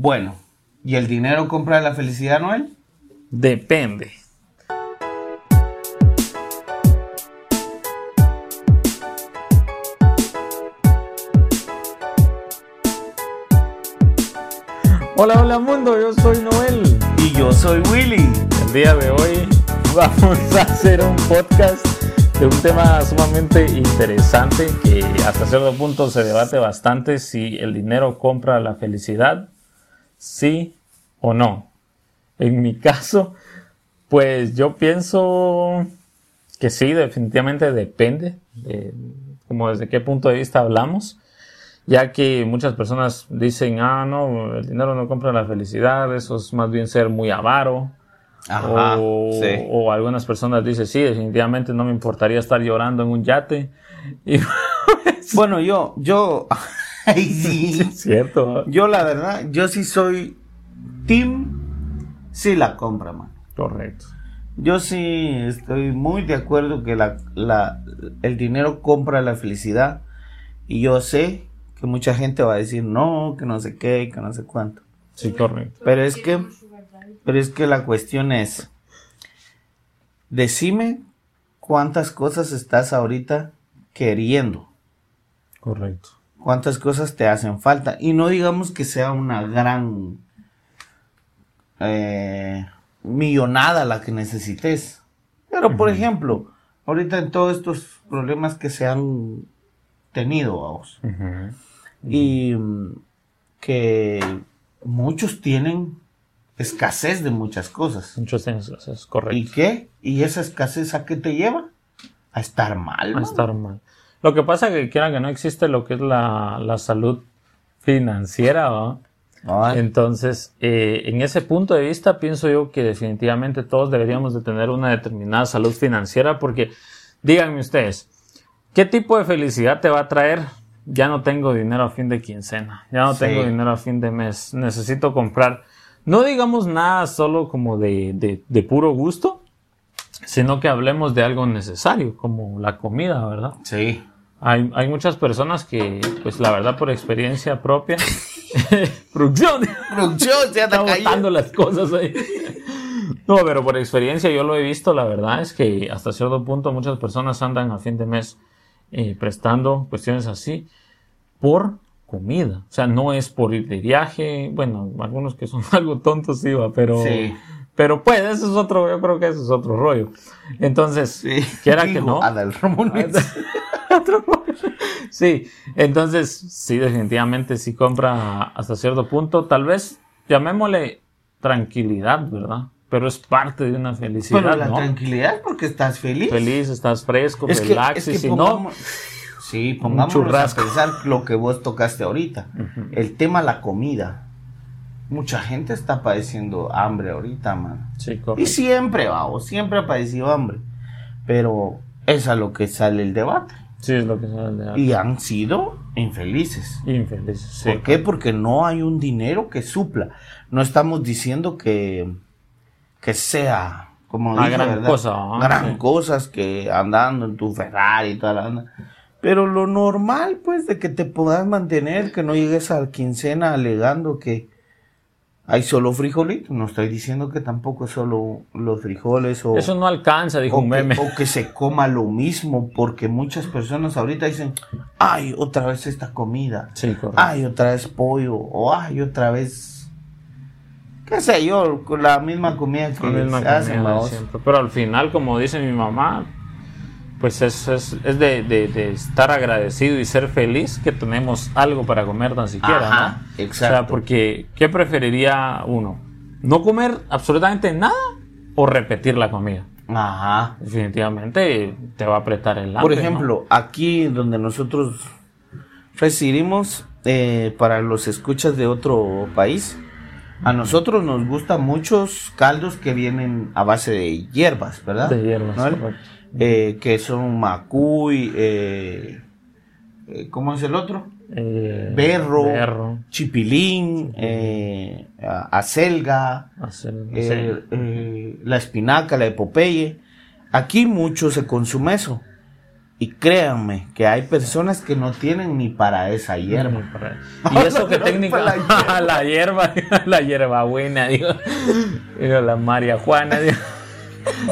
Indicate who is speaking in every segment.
Speaker 1: Bueno, ¿y el dinero compra la felicidad, Noel?
Speaker 2: Depende. Hola, hola mundo, yo soy Noel.
Speaker 1: Y yo soy Willy.
Speaker 2: El día de hoy vamos a hacer un podcast de un tema sumamente interesante que hasta cierto punto se debate bastante si el dinero compra la felicidad, sí o no. En mi caso, pues yo pienso que sí, definitivamente depende de como desde qué punto de vista hablamos, ya que muchas personas dicen, ah, no, el dinero no compra la felicidad, eso es más bien ser muy avaro,
Speaker 1: Ajá,
Speaker 2: o,
Speaker 1: sí.
Speaker 2: o algunas personas dicen, sí, definitivamente no me importaría estar llorando en un yate. Y
Speaker 1: Bueno, yo, yo, ay, sí.
Speaker 2: es cierto,
Speaker 1: Yo la verdad, yo sí soy team, sí la compra, man.
Speaker 2: correcto.
Speaker 1: Yo sí estoy muy de acuerdo que la, la, el dinero compra la felicidad y yo sé que mucha gente va a decir no, que no sé qué, que no sé cuánto.
Speaker 2: Sí, correcto.
Speaker 1: Pero es que, pero es que la cuestión es, decime cuántas cosas estás ahorita queriendo,
Speaker 2: Correcto.
Speaker 1: Cuántas cosas te hacen falta y no digamos que sea una gran eh, millonada la que necesites. Pero por ejemplo, ahorita en todos estos problemas que se han tenido, vamos,
Speaker 2: Ujú.
Speaker 1: y mm, que muchos tienen escasez de muchas cosas.
Speaker 2: Muchos años, eso es
Speaker 1: ¿Y
Speaker 2: correcto.
Speaker 1: qué? ¿Y esa escasez a qué te lleva? A estar mal.
Speaker 2: A estar mal. Lo que pasa que quiera que no existe lo que es la, la salud financiera.
Speaker 1: Ay,
Speaker 2: Entonces, eh, en ese punto de vista, pienso yo que definitivamente todos deberíamos de tener una determinada salud financiera porque, díganme ustedes, ¿qué tipo de felicidad te va a traer? Ya no tengo dinero a fin de quincena, ya no
Speaker 1: Sí.
Speaker 2: tengo dinero a fin de mes, necesito comprar, no digamos nada solo como de, de, de puro gusto, sino que hablemos de algo necesario, como la comida, ¿verdad?
Speaker 1: Sí.
Speaker 2: Hay, hay muchas personas que, pues la verdad, por experiencia propia, producción,
Speaker 1: Producción, se anda
Speaker 2: botando las cosas ahí. No, pero por experiencia yo lo he visto, la verdad es que hasta cierto punto muchas personas andan a fin de mes eh, prestando cuestiones así por comida. O sea, no es por ir de viaje, bueno, algunos que son algo tontos va, pero...
Speaker 1: Sí.
Speaker 2: Pero pues, eso es otro, yo creo que eso es otro rollo. Entonces,
Speaker 1: Sí.
Speaker 2: quiera que no. Otro rollo. Sí, entonces sí, definitivamente sí compra hasta cierto punto, tal vez llamémosle tranquilidad, ¿verdad? Pero es parte de una felicidad,
Speaker 1: Pero la
Speaker 2: ¿no?
Speaker 1: tranquilidad porque estás feliz.
Speaker 2: Feliz, estás fresco,
Speaker 1: Es que,
Speaker 2: relax,
Speaker 1: es que
Speaker 2: si no,
Speaker 1: pongamos- Sí, pongámonos a pensar lo que vos tocaste ahorita. El tema la comida. Mucha gente está padeciendo hambre ahorita, man.
Speaker 2: sí,
Speaker 1: Y
Speaker 2: correcto.
Speaker 1: siempre, vamos, siempre ha padecido hambre. Pero es a lo que sale el debate.
Speaker 2: Sí, es lo que se de
Speaker 1: Y han sido infelices.
Speaker 2: infeliz. Sí,
Speaker 1: ¿Por qué? Porque no hay un dinero que supla. No estamos diciendo que, que sea como dije,
Speaker 2: gran
Speaker 1: ¿verdad?
Speaker 2: cosa,
Speaker 1: gran
Speaker 2: sí.
Speaker 1: cosas que andando en tu Ferrari y toda la onda. Pero lo normal, pues, de que te puedas mantener, que no llegues a la quincena alegando que hay solo frijolitos. No estoy diciendo que tampoco es solo los frijoles o,
Speaker 2: Eso no alcanza, dijo
Speaker 1: o
Speaker 2: un
Speaker 1: que,
Speaker 2: meme.
Speaker 1: o que se coma lo mismo, porque muchas personas ahorita dicen, ay, otra vez esta comida
Speaker 2: Sí, correcto.
Speaker 1: ay, otra vez pollo, o ay, otra vez, qué sé yo, la misma comida que
Speaker 2: La misma
Speaker 1: se hace,
Speaker 2: comida siempre. Pero al final, como dice mi mamá, pues es, es, es de, de- de estar agradecido y ser feliz que tenemos algo para comer tan siquiera,
Speaker 1: Ajá,
Speaker 2: ¿no?
Speaker 1: exacto.
Speaker 2: O sea, porque ¿qué preferiría uno? ¿No comer absolutamente nada o repetir la comida?
Speaker 1: Ajá.
Speaker 2: Definitivamente te va a apretar el hambre.
Speaker 1: Por
Speaker 2: ¿no?
Speaker 1: ejemplo, aquí donde nosotros residimos, eh, para los escuchas de otro país, a nosotros nos gustan muchos caldos que vienen a base de hierbas, ¿verdad?
Speaker 2: De hierbas,
Speaker 1: ¿No?
Speaker 2: correcto.
Speaker 1: Eh, que son macuy, eh, eh, ¿cómo es el otro?
Speaker 2: Eh,
Speaker 1: berro,
Speaker 2: berro,
Speaker 1: chipilín, acelga, la espinaca, la epopeye. Aquí mucho se consume eso. Y créanme que hay personas que no tienen ni para esa hierba.
Speaker 2: Y eso que técnica la hierba, la hierba buena, digo, digo la María Juana. Digo.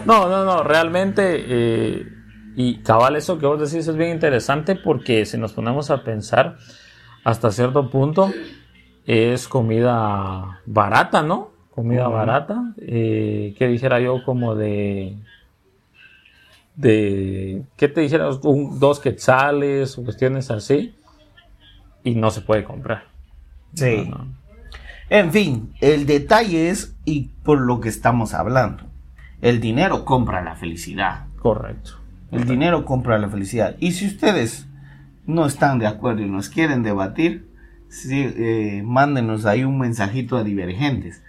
Speaker 2: No, no, no, realmente, eh, y cabal, eso que vos decís es bien interesante porque si nos ponemos a pensar, hasta cierto punto es comida barata, ¿no? Comida barata, eh, que dijera yo como de de, ¿qué te dijeron? dos quetzales o cuestiones así, y no se puede comprar.
Speaker 1: Sí. En fin, el detalle es, y por lo que estamos hablando, el dinero compra la felicidad.
Speaker 2: Correcto.
Speaker 1: El dinero compra la felicidad. Y si ustedes no están de acuerdo y nos quieren debatir, sí, eh, mándenos ahí un mensajito a divergentes.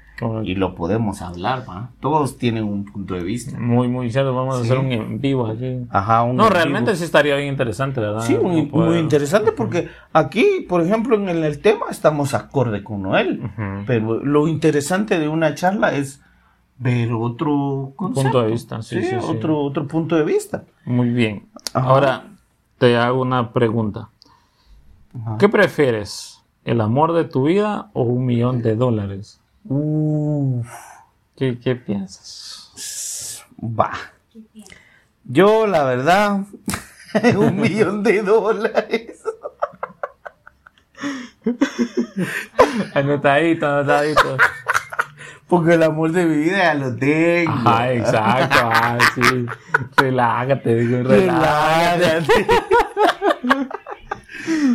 Speaker 1: Y lo podemos hablar, ¿va? Todos tienen un punto de vista.
Speaker 2: Muy, muy cierto. Vamos a hacer un en vivo aquí.
Speaker 1: Ajá, un
Speaker 2: No, realmente sí estaría bien interesante, ¿verdad?
Speaker 1: Sí, muy, muy interesante porque aquí, por ejemplo, en el, tema estamos acorde con Noel. Pero lo interesante de una charla es ver otro
Speaker 2: punto de vista. Sí, sí,
Speaker 1: otro, otro punto de vista.
Speaker 2: Muy bien. Ahora te hago una pregunta. ¿Qué prefieres? ¿El amor de tu vida o un millón de dólares? ¿Qué, ¿Qué, piensas?
Speaker 1: Va. Yo, la verdad, un millón de dólares.
Speaker 2: anotadito, anotadito.
Speaker 1: Porque el amor de mi vida ya lo tengo.
Speaker 2: Ajá, exacto. Ah, sí. Relájate, digo, relájate.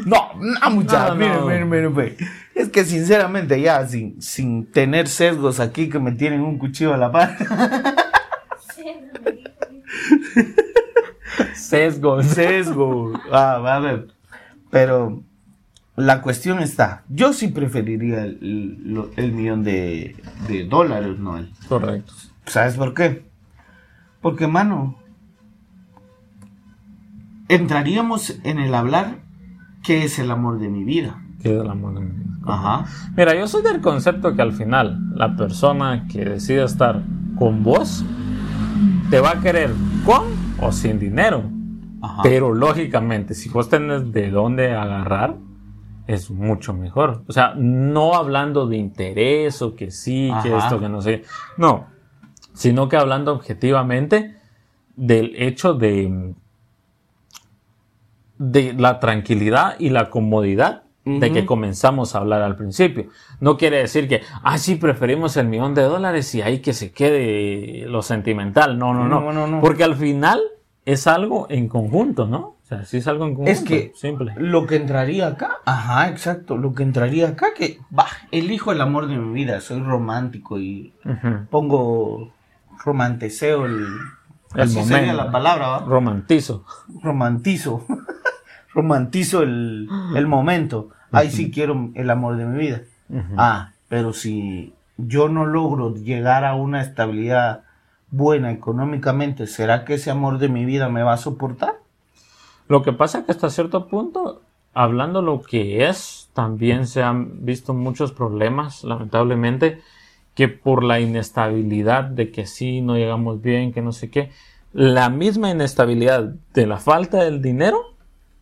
Speaker 1: no, no, muchachos. Miren, miren, miren, miren. Es que sinceramente ya, sin, sin tener sesgos aquí que me tienen un cuchillo a la par.
Speaker 2: Sesgo.
Speaker 1: Sesgo. Ah, a ver. Pero la cuestión está. Yo sí preferiría el, millón de, de, dólares, ¿no?
Speaker 2: Correcto.
Speaker 1: ¿Sabes por qué? Porque, mano, entraríamos en el hablar qué es el amor de mi vida.
Speaker 2: ¿Qué es el amor de mi vida? Ajá. Mira, yo soy del concepto que al final la persona que decide estar con vos te va a querer con o sin dinero. Pero lógicamente, si vos tenés de dónde agarrar, es mucho mejor. O sea, no hablando de interés o que sí, que esto, que no sé. No, sino que hablando objetivamente del hecho de, de la tranquilidad y la comodidad de que comenzamos a hablar al principio. No quiere decir que, ah, sí, preferimos el millón de dólares y ahí que se quede lo sentimental. No, no, no. no, no, Porque al final es algo en conjunto, ¿no? O sea, sí es algo en conjunto.
Speaker 1: Es que simple. lo que entraría acá, ajá, exacto, lo que entraría acá, que, va, elijo el amor de mi vida, soy romántico y pongo, romanticeo el...
Speaker 2: El momento.
Speaker 1: la palabra, ¿va?
Speaker 2: Romantizo.
Speaker 1: Romantizo. romantizo el, el momento. Ahí sí quiero el amor de mi vida. Ah, pero si yo no logro llegar a una estabilidad buena económicamente, ¿será que ese amor de mi vida me va a soportar?
Speaker 2: Lo que pasa es que hasta cierto punto, hablando lo que es, también se han visto muchos problemas, lamentablemente, que por la inestabilidad de que sí, no llegamos bien, que no sé qué, la misma inestabilidad de la falta del dinero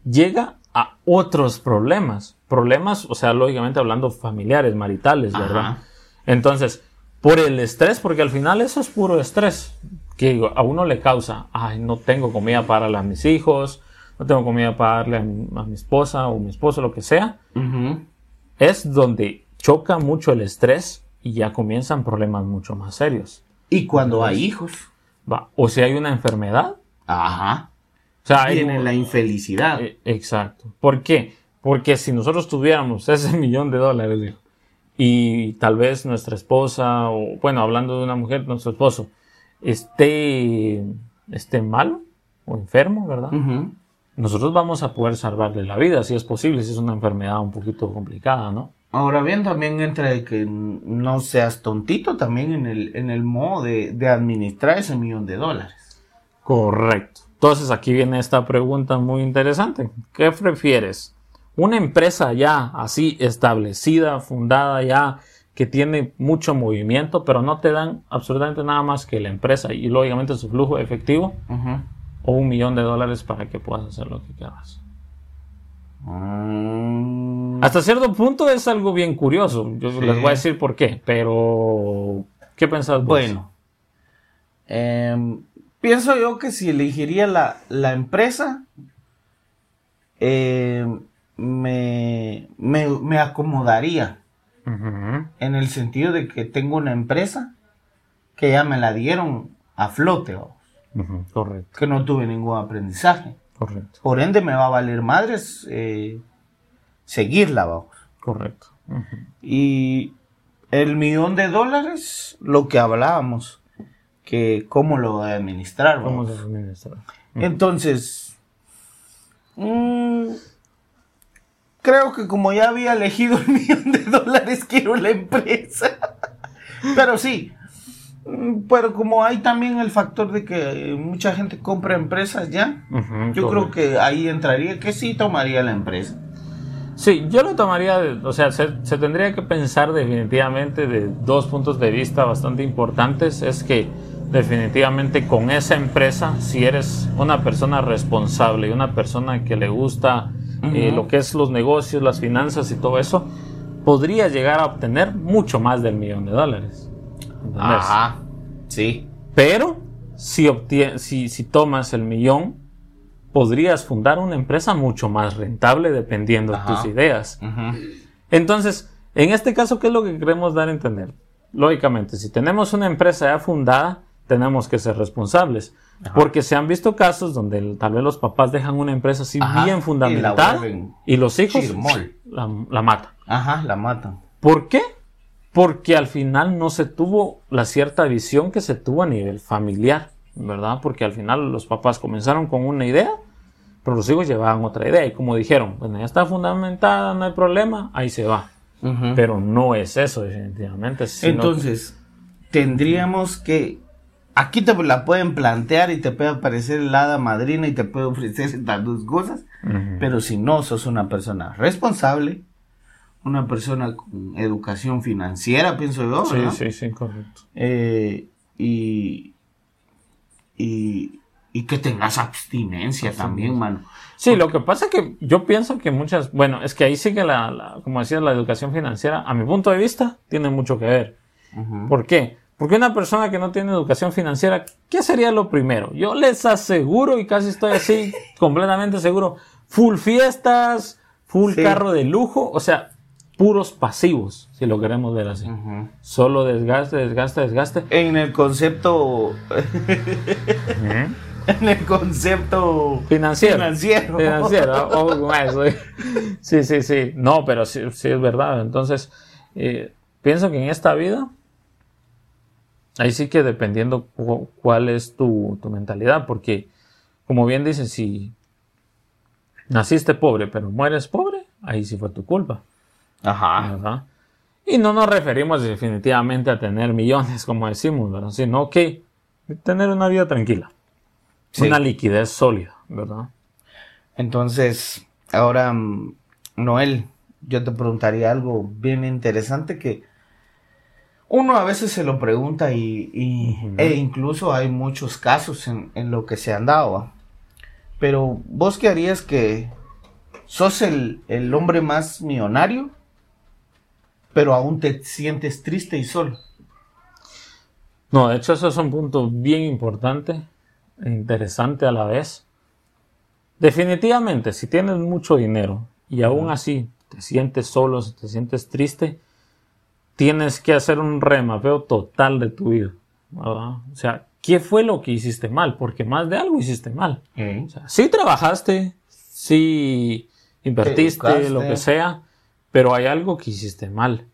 Speaker 2: llega a otros problemas. Problemas, o sea, lógicamente hablando familiares, maritales, ¿verdad? Entonces, por el estrés, porque al final eso es puro estrés, que a uno le causa, ay, no tengo comida para darle a mis hijos, no tengo comida para darle a mi, esposa o mi esposo, lo que sea. Es donde choca mucho el estrés y ya comienzan problemas mucho más serios.
Speaker 1: ¿Y cuando hay hijos?
Speaker 2: Va, o si hay una enfermedad.
Speaker 1: Ajá sea, Viene la infelicidad.
Speaker 2: Eh, exacto. ¿Por qué? Porque si nosotros tuviéramos ese millón de dólares y tal vez nuestra esposa, o bueno, hablando de una mujer, nuestro esposo, esté, esté malo o enfermo, ¿verdad? Nosotros vamos a poder salvarle la vida, si es posible, si es una enfermedad un poquito complicada, ¿no?
Speaker 1: Ahora bien, también entra de que no seas tontito también en el, en el modo de, de administrar ese millón de dólares.
Speaker 2: Correcto. Entonces aquí viene esta pregunta muy interesante. ¿Qué prefieres? Una empresa ya así establecida, fundada ya, que tiene mucho movimiento, pero no te dan absolutamente nada más que la empresa y lógicamente su flujo efectivo. o un millón de dólares para que puedas hacer lo que quieras.
Speaker 1: Mm,
Speaker 2: Hasta cierto punto es algo bien curioso. Yo les voy a decir por qué, pero ¿qué pensás vos?
Speaker 1: bueno, em, pienso yo que si elegiría la, la empresa, em, me, me, me acomodaría en el sentido de que tengo una empresa que ya me la dieron a flote,
Speaker 2: ujú, Correcto,
Speaker 1: que no tuve ningún aprendizaje.
Speaker 2: correcto,
Speaker 1: Por ende, me va a valer madres eh, seguirla, vamos.
Speaker 2: correcto.
Speaker 1: Y el millón de dólares, lo que hablábamos, que cómo lo voy a administrar,
Speaker 2: ¿Cómo
Speaker 1: vamos.
Speaker 2: se administra?
Speaker 1: Entonces, mm, creo que como ya había elegido el millón de dólares, quiero la empresa. Pero sí, mm, pero como hay también el factor de que mucha gente compra empresas ya, yo creo que ahí entraría que sí tomaría la empresa.
Speaker 2: Sí, yo lo tomaría, o sea, se, se tendría que pensar definitivamente de dos puntos de vista bastante importantes. Es que definitivamente con esa empresa, si eres una persona responsable y una persona que le gusta eh, lo que es los negocios, las finanzas y todo eso, podría llegar a obtener mucho más del millón de dólares. ¿Entendés?
Speaker 1: Ajá, sí.
Speaker 2: Pero si, si, si tomas el millón, podrías fundar una empresa mucho más rentable dependiendo de tus ideas. Entonces, en este caso, ¿qué es lo que queremos dar a entender? Lógicamente, si tenemos una empresa ya fundada, tenemos que ser responsables.
Speaker 1: Ajá.
Speaker 2: Porque se han visto casos donde tal vez los papás dejan una empresa así
Speaker 1: Ajá,
Speaker 2: bien
Speaker 1: vuelven
Speaker 2: y, los hijos
Speaker 1: chirmol.
Speaker 2: la, la matan.
Speaker 1: Ajá, la matan.
Speaker 2: ¿Por qué? Porque al final no se tuvo la cierta visión que se tuvo a nivel familiar, ¿verdad? Porque al final los papás comenzaron con una idea, pero los hijos llevaban otra idea y como dijeron, bueno, ya está fundamentada, no hay problema, ahí se va. Pero no es eso definitivamente.
Speaker 1: Entonces, tendríamos que. Aquí te la pueden plantear y te puede aparecer el hada madrina y te puede ofrecer dos cosas. Pero si no, sos una persona responsable, una persona con educación financiera, pienso yo.
Speaker 2: Sí,
Speaker 1: ¿verdad?
Speaker 2: sí, sí, correcto.
Speaker 1: Eh, y, y, y que tengas abstinencia también, mano.
Speaker 2: Sí, lo que pasa es que yo pienso que muchas, bueno, es que ahí sí que la, la- como decías, la educación financiera, a mi punto de vista, tiene mucho que ver. ¿Por qué? Porque una persona que no tiene educación financiera, ¿qué sería lo primero? Yo les aseguro, y casi estoy así completamente seguro, full fiestas, full
Speaker 1: Sí.
Speaker 2: carro de lujo, o sea, puros pasivos, si lo queremos ver así. Solo desgaste, desgaste, desgaste.
Speaker 1: En el concepto. en el concepto
Speaker 2: Financiero.
Speaker 1: financiero.
Speaker 2: Financiero, con eso. Sí, sí, sí. No, pero sí, sí es verdad. Entonces, eh, pienso que en esta vida, ahí sí que dependiendo cu- cuál es tu, tu mentalidad, porque como bien dicen, si naciste pobre pero mueres pobre, ahí sí fue tu culpa.
Speaker 1: Ajá.
Speaker 2: ¿verdad? Y no nos referimos definitivamente a tener millones, como decimos, ¿verdad? Sino que tener una vida tranquila,
Speaker 1: Sí.
Speaker 2: una liquidez sólida, ¿verdad?
Speaker 1: Entonces, ahora, mm, Noel, yo te preguntaría algo bien interesante que uno a veces se lo pregunta y, e incluso hay muchos casos en, en lo que se han dado. ¿va? Pero vos qué harías que sos el, el hombre más millonario, pero aún te sientes triste y solo.
Speaker 2: No, de hecho eso es un punto bien importante e interesante a la vez. Definitivamente, si tienes mucho dinero y aún así te sientes solo, te sientes triste, tienes que hacer un remapeo total de tu vida. ¿verdad? O sea, ¿qué fue lo que hiciste mal? Porque más de algo hiciste mal. O sea, sí trabajaste, sí invertiste, lo que sea, pero hay algo que hiciste mal.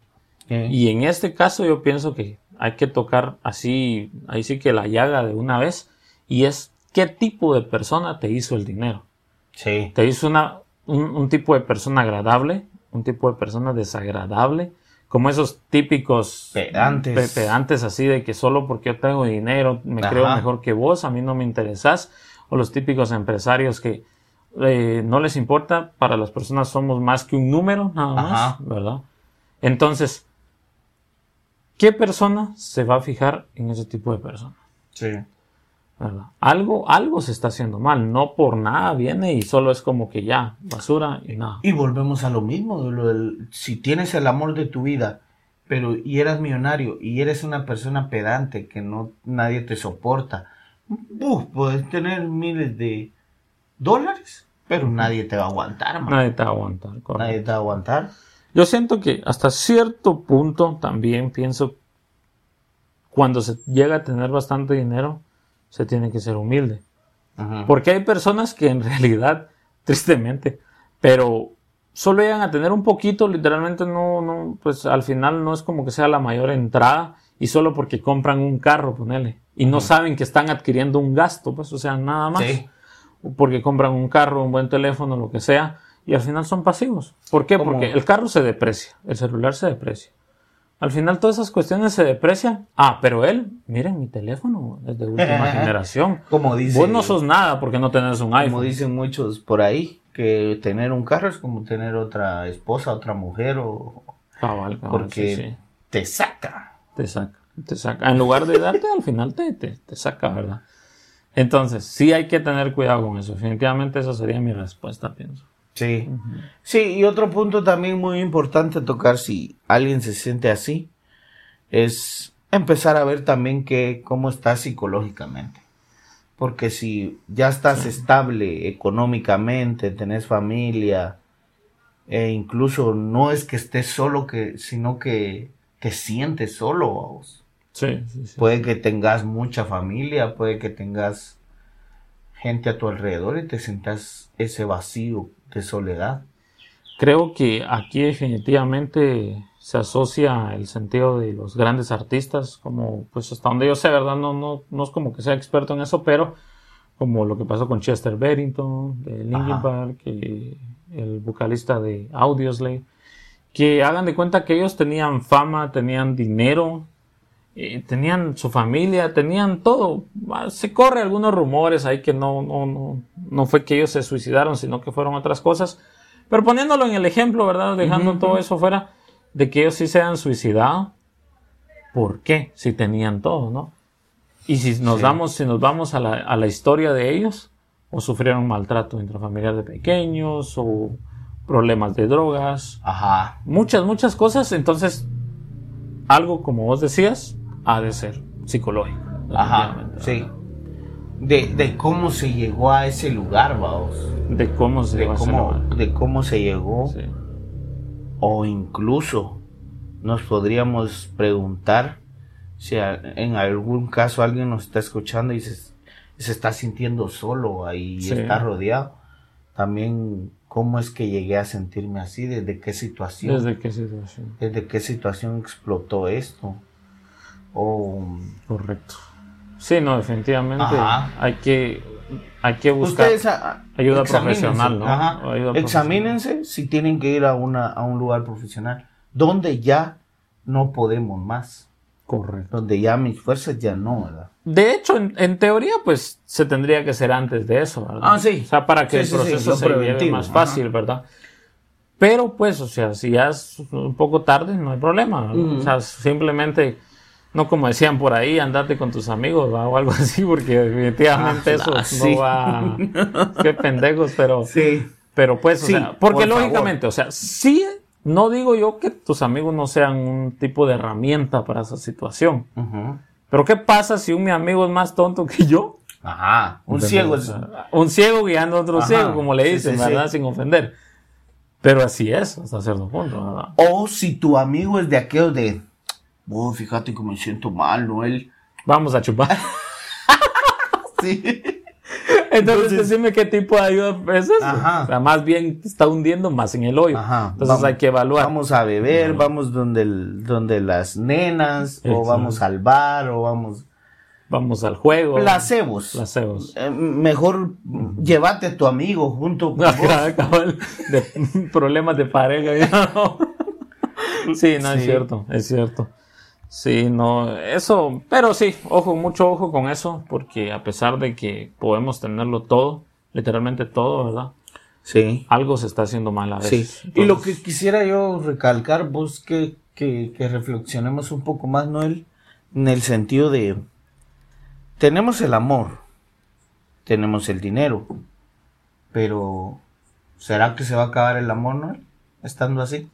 Speaker 2: Y en este caso yo pienso que hay que tocar así, ahí sí que la llaga de una vez, y es qué tipo de persona te hizo el dinero.
Speaker 1: Sí.
Speaker 2: ¿Te hizo una, un, un tipo de persona agradable? ¿Un tipo de persona desagradable? Como esos típicos
Speaker 1: Pedantes.
Speaker 2: pe- pedantes así de que solo porque yo tengo dinero me
Speaker 1: Ajá.
Speaker 2: creo mejor que vos, a mí no me interesás. O los típicos empresarios que eh, no les importa, para las personas somos más que un número, nada más,
Speaker 1: Ajá.
Speaker 2: ¿verdad? Entonces, ¿qué persona se va a fijar en ese tipo de persona?
Speaker 1: Sí.
Speaker 2: ¿Verdad? Algo, algo se está haciendo mal, no por nada viene y solo es como que ya, basura y nada.
Speaker 1: Y volvemos a lo mismo, lo del- si tienes el amor de tu vida, pero y eres millonario y eres una persona pedante que no nadie te soporta, uf, puedes tener miles de dólares, pero nadie te va a aguantar, man.
Speaker 2: Nadie te va a aguantar. correcto.
Speaker 1: Nadie te va a aguantar.
Speaker 2: Yo siento que hasta cierto punto también pienso cuando se llega a tener bastante dinero, se tiene que ser humilde.
Speaker 1: Ajá.
Speaker 2: Porque hay personas que en realidad, tristemente, pero solo llegan a tener un poquito, literalmente no, no, pues al final no es como que sea la mayor entrada y solo porque compran un carro, ponele, y no saben que están adquiriendo un gasto, pues, o sea, nada más.
Speaker 1: Sí.
Speaker 2: Porque compran un carro, un buen teléfono, lo que sea, y al final son pasivos. ¿Por qué? Porque el carro se deprecia, el celular se deprecia. Al final todas esas cuestiones se deprecian. Ah, pero él, miren mi teléfono, es de última generación.
Speaker 1: Como dice,
Speaker 2: Vos no sos nada porque no tenés un
Speaker 1: como
Speaker 2: iPhone.
Speaker 1: dicen muchos por ahí, que tener un carro es como tener otra esposa, otra mujer, o
Speaker 2: Cabal, cabal,
Speaker 1: porque
Speaker 2: sí, sí.
Speaker 1: te saca.
Speaker 2: Te saca, te saca. En lugar de darte, al final te, te, te saca, ¿verdad? Entonces, sí hay que tener cuidado con eso. Definitivamente esa sería mi respuesta, pienso.
Speaker 1: Sí. Sí, y otro punto también muy importante a tocar si alguien se siente así es empezar a ver también que cómo estás psicológicamente. Porque si ya estás estable económicamente, tenés familia, e incluso no es que estés solo, que, sino que te sientes solo.
Speaker 2: Sí, sí, sí.
Speaker 1: Puede que tengas mucha familia, puede que tengas gente a tu alrededor y te sientas ese vacío de soledad.
Speaker 2: Creo que aquí definitivamente se asocia el sentido de los grandes artistas, como pues hasta donde yo sé, ¿verdad? No, no, no es como que sea experto en eso, pero como lo que pasó con Chester Bennington de Linkin
Speaker 1: Ajá.
Speaker 2: Park, que el vocalista de Audioslave, que hagan de cuenta que ellos tenían fama, tenían dinero, eh, tenían su familia, tenían todo. Ah, Se corre algunos rumores ahí que no, no, no, no fue que ellos se suicidaron, sino que fueron otras cosas. Pero poniéndolo en el ejemplo, ¿verdad? Dejando
Speaker 1: Ujú,
Speaker 2: todo
Speaker 1: ujú.
Speaker 2: eso fuera, de que ellos sí se han suicidado. ¿Por qué? Si tenían todo, ¿no? Y si nos
Speaker 1: Sí.
Speaker 2: damos, si nos vamos a la, a la historia de ellos, o sufrieron maltrato intrafamiliar de pequeños, o problemas de drogas,
Speaker 1: Ajá.
Speaker 2: muchas, muchas cosas. Entonces, algo como vos decías, ha de ser psicológico.
Speaker 1: Ajá, sí. De, de cómo se llegó a ese lugar, vamos.
Speaker 2: De cómo se
Speaker 1: De
Speaker 2: a hacer
Speaker 1: cómo,
Speaker 2: la-
Speaker 1: de cómo se llegó.
Speaker 2: Sí.
Speaker 1: O incluso nos podríamos preguntar si a- en algún caso alguien nos está escuchando y se, se está sintiendo solo ahí
Speaker 2: Sí.
Speaker 1: está rodeado. También cómo es que llegué a sentirme así, desde qué situación.
Speaker 2: ¿Desde qué situación?
Speaker 1: desde qué situación explotó esto. O
Speaker 2: Correcto. Sí, no, definitivamente
Speaker 1: Ajá.
Speaker 2: hay que, hay que buscar.
Speaker 1: A-
Speaker 2: ayuda profesional, ¿no?
Speaker 1: ajá.
Speaker 2: Ayuda profesional.
Speaker 1: Examínense si tienen que ir a, una, a un lugar profesional donde ya no podemos más,
Speaker 2: Correcto.
Speaker 1: donde ya mis fuerzas ya no, ¿verdad?
Speaker 2: De hecho, en, en teoría, pues se tendría que hacer antes de eso, ¿verdad?
Speaker 1: Ah, sí.
Speaker 2: O sea, para que
Speaker 1: Sí,
Speaker 2: el
Speaker 1: sí, sí,
Speaker 2: proceso
Speaker 1: lo
Speaker 2: se lleve más
Speaker 1: ajá.
Speaker 2: fácil, ¿verdad? Pero, pues, o sea, si ya es un poco tarde, no hay problema. O sea, simplemente, no como decían por ahí, andate con tus amigos ¿verdad? o algo así, porque definitivamente
Speaker 1: Ah,
Speaker 2: eso
Speaker 1: ah,
Speaker 2: no va. Qué pendejos, pero.
Speaker 1: Sí.
Speaker 2: Pero pues, o
Speaker 1: Sí,
Speaker 2: sea, porque
Speaker 1: por favor.
Speaker 2: lógicamente, o sea, sí, no digo yo que tus amigos no sean un tipo de herramienta para esa situación. Pero ¿qué pasa si un mi amigo es más tonto que yo?
Speaker 1: Ajá. Un ciego
Speaker 2: un ciego guiando a otro
Speaker 1: Ajá,
Speaker 2: ciego, como le dicen,
Speaker 1: sí, sí.
Speaker 2: ¿verdad? Sin ofender. Pero así es, hasta cierto punto, ¿verdad?
Speaker 1: O si tu amigo es de aquellos de... Oh, fíjate que me siento mal, ¿no? Él...
Speaker 2: Vamos a chupar.
Speaker 1: Sí.
Speaker 2: Entonces, decime qué tipo de ayuda es eso.
Speaker 1: Ajá.
Speaker 2: O sea, más bien está hundiendo más en el hoyo.
Speaker 1: Ajá.
Speaker 2: Entonces
Speaker 1: Vamos-
Speaker 2: hay que evaluar.
Speaker 1: Vamos a beber, vamos donde, el- donde las nenas, o vamos al bar, o vamos...
Speaker 2: Vamos al juego.
Speaker 1: Placebos.
Speaker 2: Placebos.
Speaker 1: Eh, mejor llévate a tu amigo junto con vos.
Speaker 2: Acá, cabal, de problemas de pareja. no. Sí, no, es cierto, es cierto. Sí, no, eso, pero sí, ojo, mucho ojo con eso, porque a pesar de que podemos tenerlo todo, literalmente todo, ¿verdad?
Speaker 1: Sí.
Speaker 2: Algo se está haciendo mal a
Speaker 1: Sí.
Speaker 2: veces.
Speaker 1: Y lo que quisiera yo recalcar, vos, que, que, que reflexionemos un poco más, Noel, en el sentido de, tenemos el amor, tenemos el dinero. Pero, ¿será que se va a acabar el amor, no? Estando así.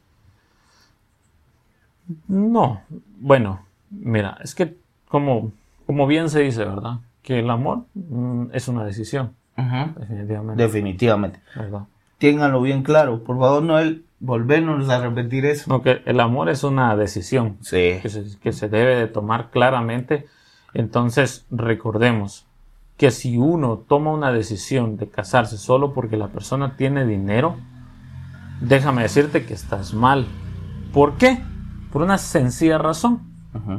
Speaker 2: No, bueno, mira, es que como, como bien se dice, ¿verdad? Que el amor mm, es una decisión, definitivamente.
Speaker 1: Definitivamente.
Speaker 2: ¿verdad?
Speaker 1: Ténganlo bien claro. Por favor, Noel, volvernos a repetir eso.
Speaker 2: No, que el amor es una decisión
Speaker 1: Sí.
Speaker 2: que se, que se debe de tomar claramente. Entonces, recordemos que si uno toma una decisión de casarse solo porque la persona tiene dinero, déjame decirte que estás mal. ¿Por qué? Por una sencilla razón,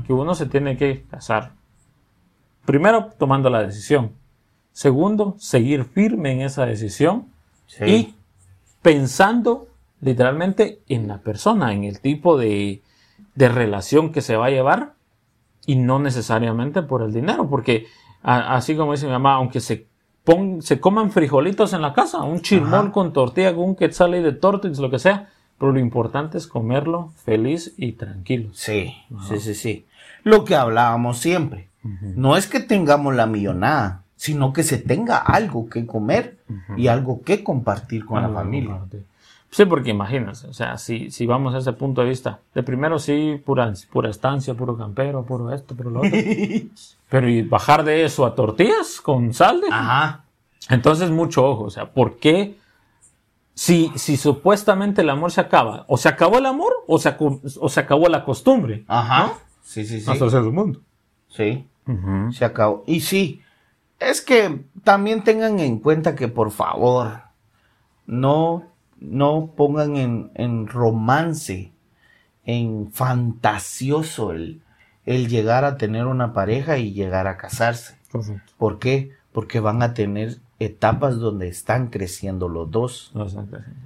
Speaker 2: que uno se tiene que casar. Primero, tomando la decisión. Segundo, seguir firme en esa decisión
Speaker 1: Sí.
Speaker 2: y pensando literalmente en la persona, en el tipo de, de relación que se va a llevar y no necesariamente por el dinero, porque a- así como dice mi mamá, aunque se, pon- se coman frijolitos en la casa, un chirmón
Speaker 1: Ajá.
Speaker 2: con tortilla, con un quetzal y de tortas, lo que sea, pero lo importante es comerlo feliz y tranquilo.
Speaker 1: Sí, sí, sí, sí. Lo que hablábamos siempre. No es que tengamos la millonada, sino que se tenga algo que comer y algo que compartir con la familia.
Speaker 2: Sí, porque imagínense, o sea, si, si vamos a ese punto de vista, de primero sí, pura, pura estancia, puro campero, puro esto, puro lo otro. pero y bajar de eso a tortillas con sal de...
Speaker 1: Ajá.
Speaker 2: Entonces, mucho ojo, o sea, ¿por qué? Si, si supuestamente el amor se acaba, o se acabó el amor o se, acu- o se acabó la costumbre.
Speaker 1: Ajá. Sí, sí, sí.
Speaker 2: Hasta cierto mundo.
Speaker 1: Sí. Se acabó. Y sí, es que también tengan en cuenta que por favor, no, no pongan en, en romance, en fantasioso el, el llegar a tener una pareja y llegar a casarse.
Speaker 2: Correcto.
Speaker 1: ¿Por qué? Porque van a tener etapas donde están creciendo los dos.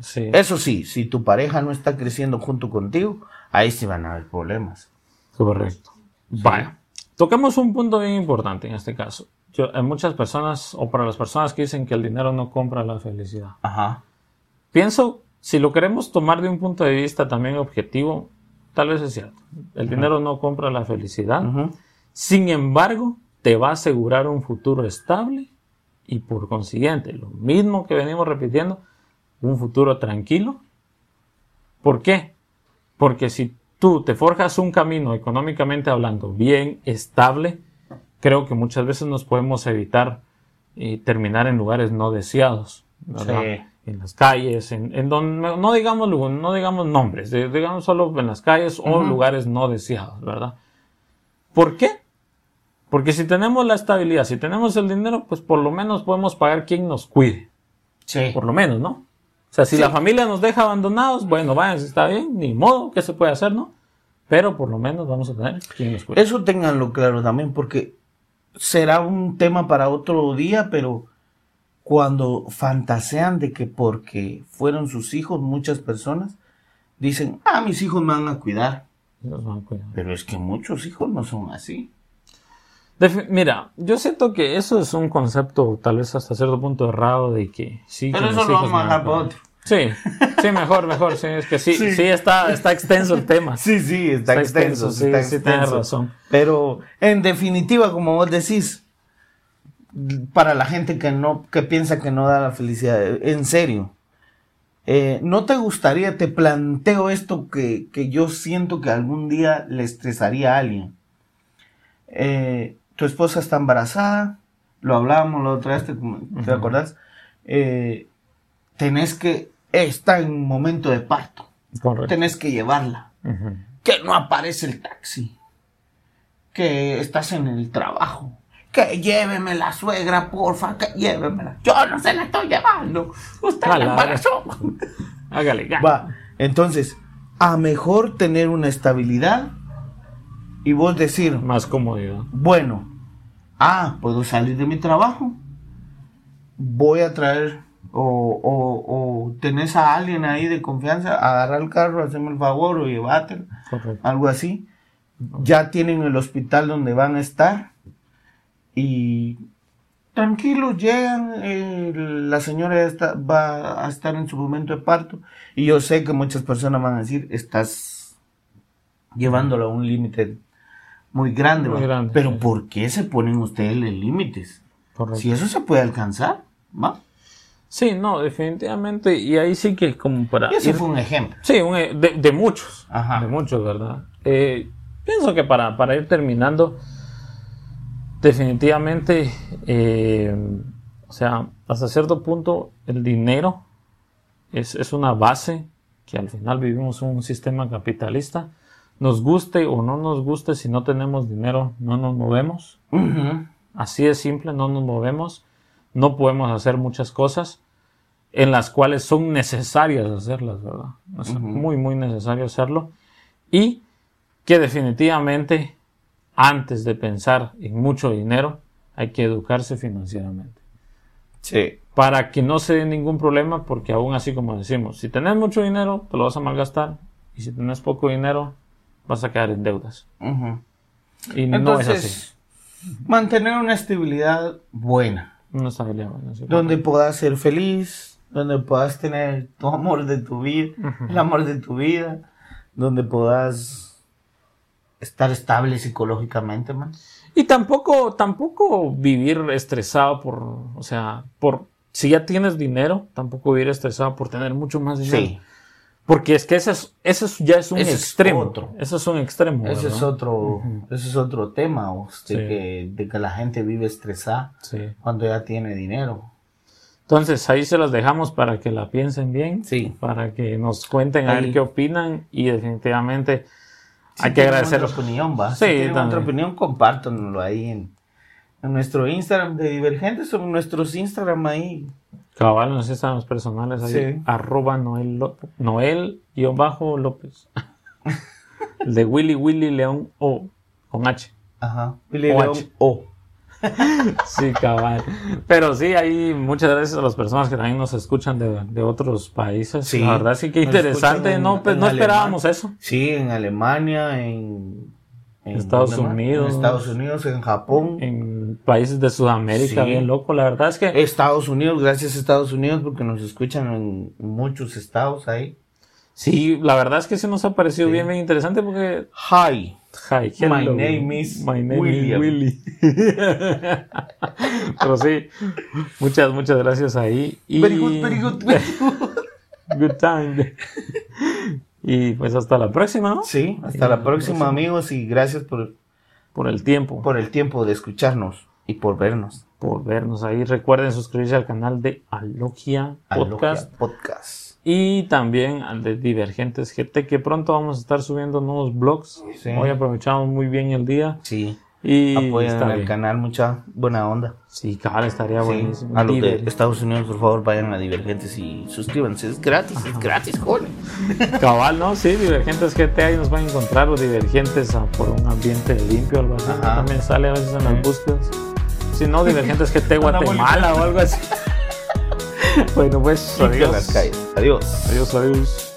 Speaker 2: Sí.
Speaker 1: Eso sí, si tu pareja no está creciendo junto contigo, ahí sí van a haber problemas.
Speaker 2: Correcto. Vaya. Toquemos un punto bien importante en este caso. Yo, hay muchas personas, o para las personas que dicen que el dinero no compra la felicidad.
Speaker 1: Ajá.
Speaker 2: Pienso, si lo queremos tomar de un punto de vista también objetivo, tal vez es cierto. El dinero no compra la felicidad. Sin embargo, te va a asegurar un futuro estable y por consiguiente, lo mismo que venimos repitiendo, un futuro tranquilo. ¿Por qué? Porque si tú te forjas un camino económicamente hablando bien estable, creo que muchas veces nos podemos evitar eh, terminar en lugares no deseados, ¿verdad?
Speaker 1: Sí.
Speaker 2: En las calles, en, en donde no digamos no digamos nombres, digamos solo en las calles o lugares no deseados, ¿verdad? ¿Por qué? Porque si tenemos la estabilidad, si tenemos el dinero, pues por lo menos podemos pagar quien nos cuide.
Speaker 1: Sí.
Speaker 2: Por lo menos, ¿no? O sea, si
Speaker 1: Sí.
Speaker 2: la familia nos deja abandonados, bueno, vayan, si está bien, ni modo, ¿qué se puede hacer, no? Pero por lo menos vamos a tener quien nos cuide.
Speaker 1: Eso ténganlo claro también, porque será un tema para otro día, pero cuando fantasean de que porque fueron sus hijos, muchas personas dicen, ah, mis hijos me van a cuidar.
Speaker 2: Nos van a cuidar.
Speaker 1: Pero es que muchos hijos no son así.
Speaker 2: Mira, yo siento que eso es un concepto tal vez hasta cierto punto errado de que sí.
Speaker 1: Pero
Speaker 2: que
Speaker 1: eso lo vamos a otro.
Speaker 2: Sí, sí, mejor, mejor, sí, es que sí, sí,
Speaker 1: Sí.
Speaker 2: está, está extenso el tema.
Speaker 1: Sí, sí, está,
Speaker 2: Está
Speaker 1: extenso,
Speaker 2: extenso, sí,
Speaker 1: está
Speaker 2: sí, tienes
Speaker 1: extenso.
Speaker 2: razón.
Speaker 1: Pero en definitiva, como vos decís, para la gente que no, que piensa que no da la felicidad, en serio, eh, ¿no te gustaría, te planteo esto que, que yo siento que algún día le estresaría a alguien? Eh, tu esposa está embarazada, lo hablábamos la otra vez, ¿te, te acordás? Eh, tenés que, está en momento de parto,
Speaker 2: Correcto.
Speaker 1: tenés que llevarla que no aparece el taxi, que estás en el trabajo, que lléveme la suegra, porfa, que llévemela. Yo no se la estoy llevando, usted la embarazó.
Speaker 2: Hágale, ya.
Speaker 1: Va, entonces, a mejor tener una estabilidad y vos decir,
Speaker 2: Más comodidad.
Speaker 1: bueno, ah, puedo salir de mi trabajo, voy a traer o, o, o tenés a alguien ahí de confianza, agarrar el carro, hacerme el favor o
Speaker 2: Correcto.
Speaker 1: algo así. Ya tienen el hospital donde van a estar y tranquilos llegan, eh, la señora ya está- va a estar en su momento de parto y yo sé que muchas personas van a decir, estás llevándolo a un límite muy grande,
Speaker 2: Muy
Speaker 1: ¿va?
Speaker 2: grande,
Speaker 1: pero
Speaker 2: sí.
Speaker 1: ¿por qué se ponen ustedes los límites? Si eso se puede alcanzar, ¿va?
Speaker 2: Sí, no, definitivamente. Y ahí sí que como para...
Speaker 1: Y ese
Speaker 2: ir-
Speaker 1: fue un ejemplo.
Speaker 2: Sí, un- e, de, de muchos.
Speaker 1: Ajá.
Speaker 2: De muchos, ¿verdad? Eh, pienso que para, para ir terminando, definitivamente, eh, o sea, hasta cierto punto, el dinero es, es una base que al final vivimos un sistema capitalista. Nos guste o no nos guste, si no tenemos dinero, no nos movemos. Así de simple, no nos movemos, no podemos hacer muchas cosas en las cuales son necesarias hacerlas, ¿verdad? Es muy, muy necesario hacerlo. Y que definitivamente, antes de pensar en mucho dinero, hay que educarse financieramente.
Speaker 1: Sí.
Speaker 2: Para que no se dé ningún problema, porque aún así, como decimos, si tenés mucho dinero, te lo vas a malgastar. Y si tenés poco dinero, vas a quedar en deudas. Y no es así.
Speaker 1: Entonces, mantener una estabilidad buena,
Speaker 2: bien, bueno, sí.
Speaker 1: donde puedas ser feliz, donde puedas tener tu amor de tu vida, el amor de tu vida, donde puedas estar estable psicológicamente, man.
Speaker 2: Y tampoco, tampoco vivir estresado por, o sea, por, si ya tienes dinero, tampoco vivir estresado por tener mucho más dinero.
Speaker 1: Sí,
Speaker 2: Porque es que ese, es, ese es- ya es un
Speaker 1: Ese es
Speaker 2: extremo.
Speaker 1: otro.
Speaker 2: Ese es un extremo.
Speaker 1: ese
Speaker 2: ¿verdad?
Speaker 1: es otro, ese es otro tema, o, de,
Speaker 2: Sí.
Speaker 1: que, de que la gente vive estresada
Speaker 2: Sí.
Speaker 1: cuando ya tiene dinero.
Speaker 2: Entonces ahí se los dejamos para que la piensen bien.
Speaker 1: Sí.
Speaker 2: Para que nos cuenten a ver qué opinan. Y definitivamente
Speaker 1: Si
Speaker 2: hay que agradecer.
Speaker 1: otra opinión, va.
Speaker 2: Sí,
Speaker 1: si otra opinión, compártanlo ahí en, en nuestro Instagram de Divergentes, son nuestros Instagram ahí.
Speaker 2: Cabal, nos están los personales ahí.
Speaker 1: Sí.
Speaker 2: Arroba Noel López. Noel bajo López. El de Willy Willy León O. Con H.
Speaker 1: Ajá. Billy
Speaker 2: O
Speaker 1: León
Speaker 2: H.
Speaker 1: O.
Speaker 2: Sí, cabal. Pero sí, hay muchas gracias a las personas que también nos escuchan de, de otros países.
Speaker 1: Sí.
Speaker 2: La verdad sí que interesante.
Speaker 1: en-
Speaker 2: no, pues,
Speaker 1: en
Speaker 2: no esperábamos eso.
Speaker 1: Sí, en Alemania, en, en
Speaker 2: Estados. Unidos.
Speaker 1: En Estados Unidos, en Japón.
Speaker 2: En países de Sudamérica,
Speaker 1: Sí.
Speaker 2: bien loco. La verdad es que
Speaker 1: Estados Unidos, gracias a Estados Unidos porque nos escuchan en muchos estados ahí.
Speaker 2: sí, la verdad es que sí nos ha parecido bien, bien interesante porque.
Speaker 1: Hi.
Speaker 2: Hi,
Speaker 1: My
Speaker 2: hello.
Speaker 1: name is
Speaker 2: My name
Speaker 1: William.
Speaker 2: is Willy. Pero sí, muchas, muchas gracias ahí. Y
Speaker 1: Very good, very good, very good.
Speaker 2: Good time. Y pues hasta la próxima, ¿no?
Speaker 1: Sí, hasta la próxima amigos y gracias por,
Speaker 2: Por el tiempo.
Speaker 1: por el tiempo de escucharnos y por vernos.
Speaker 2: por vernos ahí. Recuerden suscribirse al canal de Alogia Podcast
Speaker 1: Alogia Podcast.
Speaker 2: y también al de Divergentes GT, que pronto vamos a estar subiendo nuevos vlogs.
Speaker 1: Sí.
Speaker 2: Hoy aprovechamos muy bien el día
Speaker 1: Sí.
Speaker 2: Y
Speaker 1: Apoyen al canal, mucha buena onda.
Speaker 2: Sí, cabal, estaría
Speaker 1: Sí.
Speaker 2: buenísimo.
Speaker 1: A los de Estados Unidos, por favor, vayan a Divergentes y suscríbanse. Es gratis, es gratis, joder.
Speaker 2: Cabal, ¿no? Sí, Divergentes GT ahí nos van a encontrar o Divergentes ah, por un ambiente limpio, algo así.
Speaker 1: Ajá.
Speaker 2: También sale a veces en las búsquedas. Si no, Divergentes GT Guatemala o algo así. bueno, pues adiós.
Speaker 1: las calles. Adiós.
Speaker 2: Adiós, adiós.